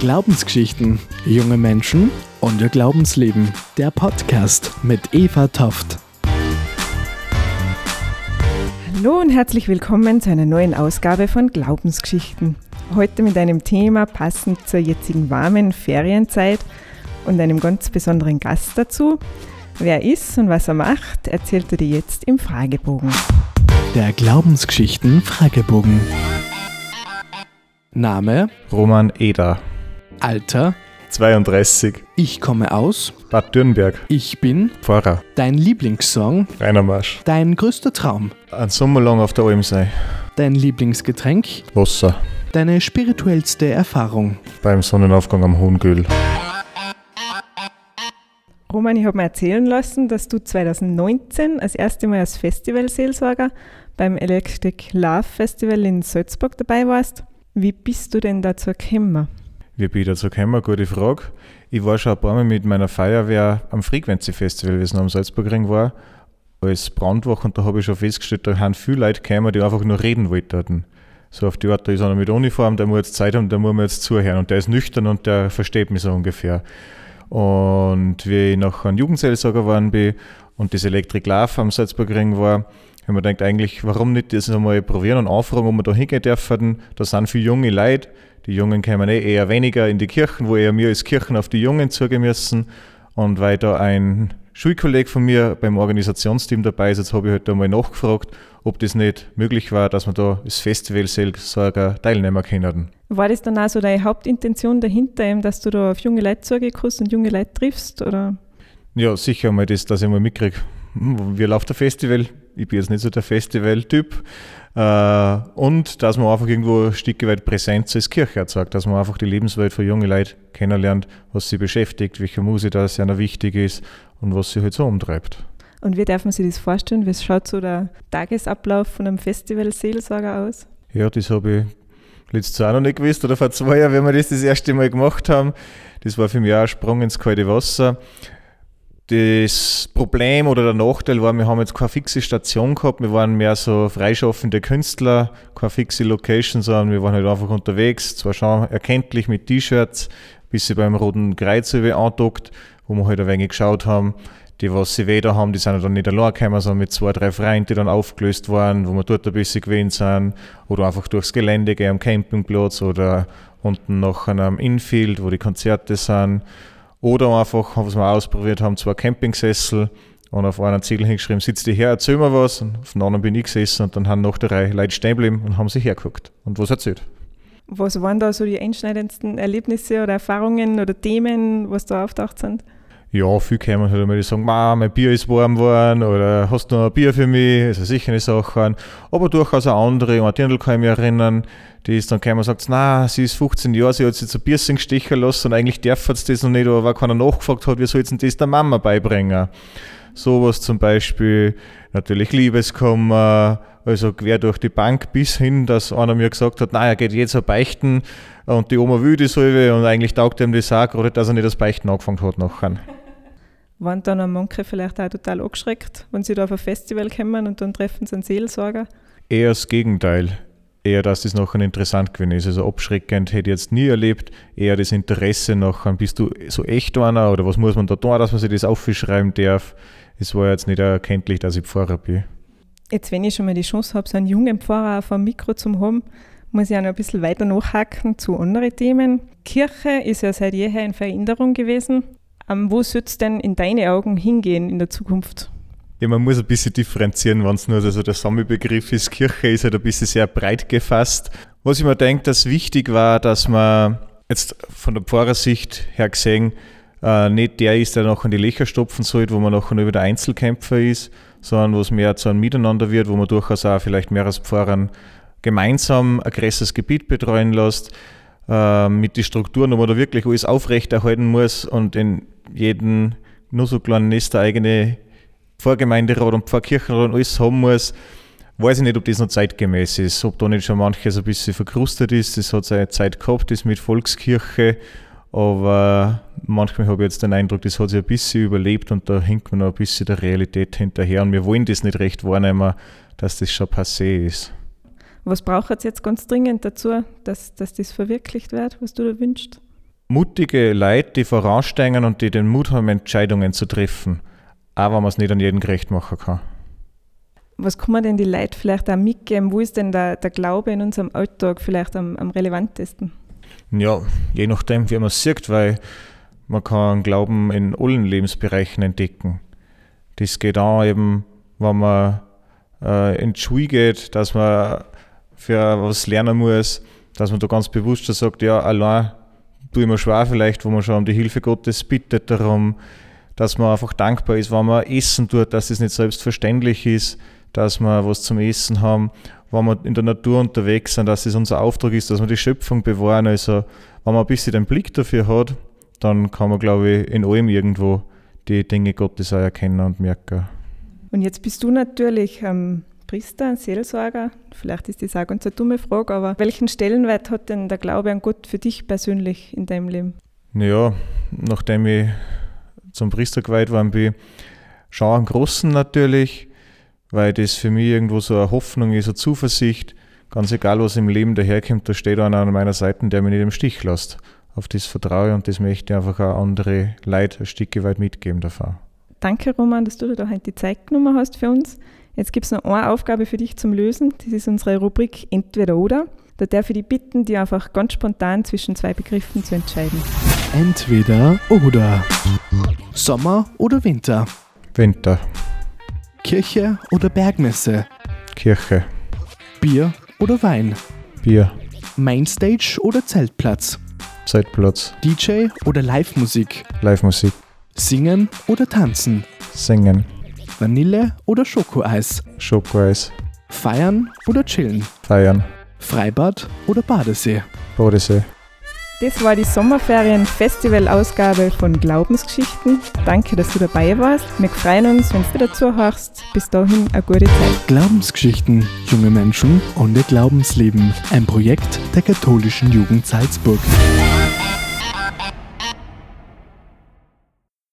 Glaubensgeschichten, junge Menschen und ihr Glaubensleben. Der Podcast mit Eva Toft. Hallo und herzlich willkommen zu einer neuen Ausgabe von Glaubensgeschichten. Heute mit einem Thema passend zur jetzigen warmen Ferienzeit und einem ganz besonderen Gast dazu. Wer ist und was er macht, erzählt er dir jetzt im Fragebogen. Der Glaubensgeschichten Fragebogen. Name, Roman Eder, Alter, 32, ich komme aus, Bad Dürnberg, ich bin, Pfarrer, dein Lieblingssong, Rainer Marsch. dein größter Traum, Ein Sommer lang auf der Alm dein Lieblingsgetränk, Wasser deine spirituellste Erfahrung. beim Sonnenaufgang am Hohengül. Roman, ich habe mir erzählen lassen, dass du 2019 das erste Mal als Festivalseelsorger beim Electric Love Festival in Salzburg dabei warst. Wie bist du denn dazu gekommen? Wie bin ich dazu gekommen? Gute Frage. Ich war schon ein paar Mal mit meiner Feuerwehr am Frequency Festival, wie es noch am Salzburgring war, als Brandwach und da habe ich schon festgestellt, da haben viele Leute gekommen, die einfach nur reden wollten. So auf die Art, da ist einer mit Uniform, der muss jetzt Zeit haben, der muss mir jetzt zuhören und der ist nüchtern und der versteht mich so ungefähr. Und wie ich noch ein Jugendseelsorger geworden bin und das Electric Love am Salzburgring war, haben wir gedacht, eigentlich, warum nicht das einmal probieren und anfragen, ob wir da hingehen dürfen. Da sind viele junge Leute, die Jungen kommen eh eher weniger in die Kirchen, wo eher wir als Kirchen auf die Jungen zugehen müssen. Und weil da ein Schulkolleg von mir beim Organisationsteam dabei ist, jetzt habe ich halt einmal nachgefragt, ob das nicht möglich war, dass wir da als Festivalseelsorger teilnehmen können. War das dann auch so deine Hauptintention dahinter, eben, dass du da auf junge Leute zugekommst und junge Leute triffst? Oder? Ja, sicher mal das, dass ich mal mitkriege, wie läuft der Festival. Ich bin jetzt nicht so der Festival-Typ. Äh, und dass man einfach irgendwo ein Stück weit Präsenz als Kirche erzeugt, dass man einfach die Lebenswelt von jungen Leuten kennenlernt, was sie beschäftigt, welche Musik da sehr wichtig ist und was sie halt so umtreibt. Und wie darf man sich das vorstellen? Wie schaut so der Tagesablauf von einem Festival-Seelsorger aus? Ja, das habe ich letztes Jahr noch nicht gewusst oder vor zwei Jahren, wenn wir das das erste Mal gemacht haben. Das war für mich auch ein Sprung ins kalte Wasser. Das Problem oder der Nachteil war, wir haben jetzt keine fixe Station gehabt, wir waren mehr so freischaffende Künstler, keine fixe Location, sondern wir waren halt einfach unterwegs, zwar schon erkenntlich mit T-Shirts, bis sie beim Roten Kreuz andockt, wo wir halt ein wenig geschaut haben. Die, was sie weder haben, die sind dann nicht allein gekommen, sondern mit zwei, drei Freunden, die dann aufgelöst waren, wo wir dort ein bisschen gewesen sind, oder einfach durchs Gelände gehen am Campingplatz oder unten noch an einem Infield, wo die Konzerte sind. Oder einfach, was wir ausprobiert haben, zwei Campingsessel und auf einen Zettel hingeschrieben, sitzt die her, erzähl mir was. Und auf den anderen bin ich gesessen und dann haben nach der Reihe Leute stehen geblieben und haben sich hergeguckt und was erzählt. Was waren da so die einschneidendsten Erlebnisse oder Erfahrungen oder Themen, was da auftaucht sind? Ja, viel kommen halt einmal, die sagen, Ma, mein Bier ist warm geworden oder hast du noch ein Bier für mich? Also sicher eine Sache. Aber durchaus auch andere, an Dirndl kann ich mich erinnern, die ist dann gekommen und sagt, na, sie ist 15 Jahre, sie hat sich zu Piercing stechen lassen und eigentlich darf sie das noch nicht, aber weil keiner nachgefragt hat, wie soll sie das der Mama beibringen? Sowas zum Beispiel, natürlich Liebeskummer, also quer durch die Bank bis hin, dass einer mir gesagt hat, na, er geht jetzt auf Beichten und die Oma will die Salbe und eigentlich taugt ihm das auch, gerade dass er nicht das Beichten angefangen hat nachher. Waren dann auch manche vielleicht auch total angeschreckt, wenn sie da auf ein Festival kommen und dann treffen sie einen Seelsorger? Eher das Gegenteil. Eher, dass das nachher interessant gewesen ist. Also abschreckend hätte ich jetzt nie erlebt. Eher das Interesse nachher, bist du so echt einer oder was muss man da tun, dass man sich das aufschreiben darf. Es war jetzt nicht erkenntlich, dass ich Pfarrer bin. Jetzt, wenn ich schon mal die Chance habe, so einen jungen Pfarrer auf einem Mikro zu haben, muss ich auch noch ein bisschen weiter nachhaken zu anderen Themen. Kirche ist ja seit jeher in Veränderung gewesen. Ähm, wo soll es denn in deine Augen hingehen in der Zukunft? Ja, man muss ein bisschen differenzieren, wenn es nur also der Sammelbegriff ist. Kirche ist halt ein bisschen sehr breit gefasst. Was ich mir denke, dass wichtig war, dass man jetzt von der Pfarrersicht her gesehen äh, nicht der ist, der noch in die Löcher stopfen soll, wo man nachher nur wieder Einzelkämpfer ist, sondern wo es mehr zu einem Miteinander wird, wo man durchaus auch vielleicht mehr als Pfarrern gemeinsam ein größeres Gebiet betreuen lässt, äh, mit den Strukturen, wo man da wirklich alles aufrechterhalten muss und in jeden nur so kleinen Nest der eigene Pfarrgemeinderat und Pfarrkirchenrat und alles haben muss, weiß ich nicht, ob das noch zeitgemäß ist, ob da nicht schon manches ein bisschen verkrustet ist. Das hat seine Zeit gehabt, das mit Volkskirche, aber manchmal habe ich jetzt den Eindruck, das hat sich ein bisschen überlebt und da hinkt man noch ein bisschen der Realität hinterher und wir wollen das nicht recht wahrnehmen, dass das schon passé ist. Was braucht es jetzt ganz dringend dazu, dass, dass das verwirklicht wird, was du da wünschst? Mutige Leute, die voransteigen und die den Mut haben, Entscheidungen zu treffen, auch wenn man es nicht an jeden gerecht machen kann. Was kann man denn die Leute vielleicht auch mitgeben? Wo ist denn der, der Glaube in unserem Alltag vielleicht am, am relevantesten? Ja, je nachdem, wie man es sieht, weil man kann Glauben in allen Lebensbereichen entdecken. Das geht auch eben, wenn man äh, in die Schule geht, dass man für was lernen muss, dass man da ganz bewusst sagt, ja, allein tue ich mir schwer vielleicht, wo man schon um die Hilfe Gottes bittet darum, dass man einfach dankbar ist, wenn man essen tut, dass es nicht selbstverständlich ist, dass wir was zum Essen haben, wenn wir in der Natur unterwegs sind, dass es unser Auftrag ist, dass wir die Schöpfung bewahren. Also wenn man ein bisschen den Blick dafür hat, dann kann man, glaube ich, in allem irgendwo die Dinge Gottes auch erkennen und merken. Und jetzt bist du natürlich ähm, Priester, ein Seelsorger. Vielleicht ist das auch ganz eine dumme Frage, aber welchen Stellenwert hat denn der Glaube an Gott für dich persönlich in deinem Leben? Naja, nachdem ich zum Priester geweiht worden bin, schon einen großen natürlich weil das für mich irgendwo so eine Hoffnung ist, eine Zuversicht. Ganz egal, was im Leben daherkommt, da steht einer an meiner Seite, der mich nicht im Stich lässt. Auf das vertraue und das möchte ich einfach auch andere Leute ein Stück weit mitgeben davon. Danke, Roman, dass du da heute die Zeit genommen hast für uns. Jetzt gibt es noch eine Aufgabe für dich zum Lösen. Das ist unsere Rubrik Entweder oder. Da darf ich dich bitten, dir einfach ganz spontan zwischen zwei Begriffen zu entscheiden. Entweder oder. Sommer oder Winter. Winter. Kirche oder Bergmesse? Kirche. Bier oder Wein? Bier. Mainstage oder Zeltplatz? Zeltplatz. DJ oder Live-Musik? Live-Musik. Singen oder tanzen? Singen. Vanille oder Schokoeis? Schokoeis. Feiern oder chillen? Feiern. Freibad oder Badesee? Badesee. Das war die Sommerferien-Festival-Ausgabe von Glaubensgeschichten. Danke, dass du dabei warst. Wir freuen uns, wenn du dazu hörst. Bis dahin eine gute Zeit. Glaubensgeschichten, junge Menschen und ihr Glaubensleben. Ein Projekt der katholischen Jugend Salzburg.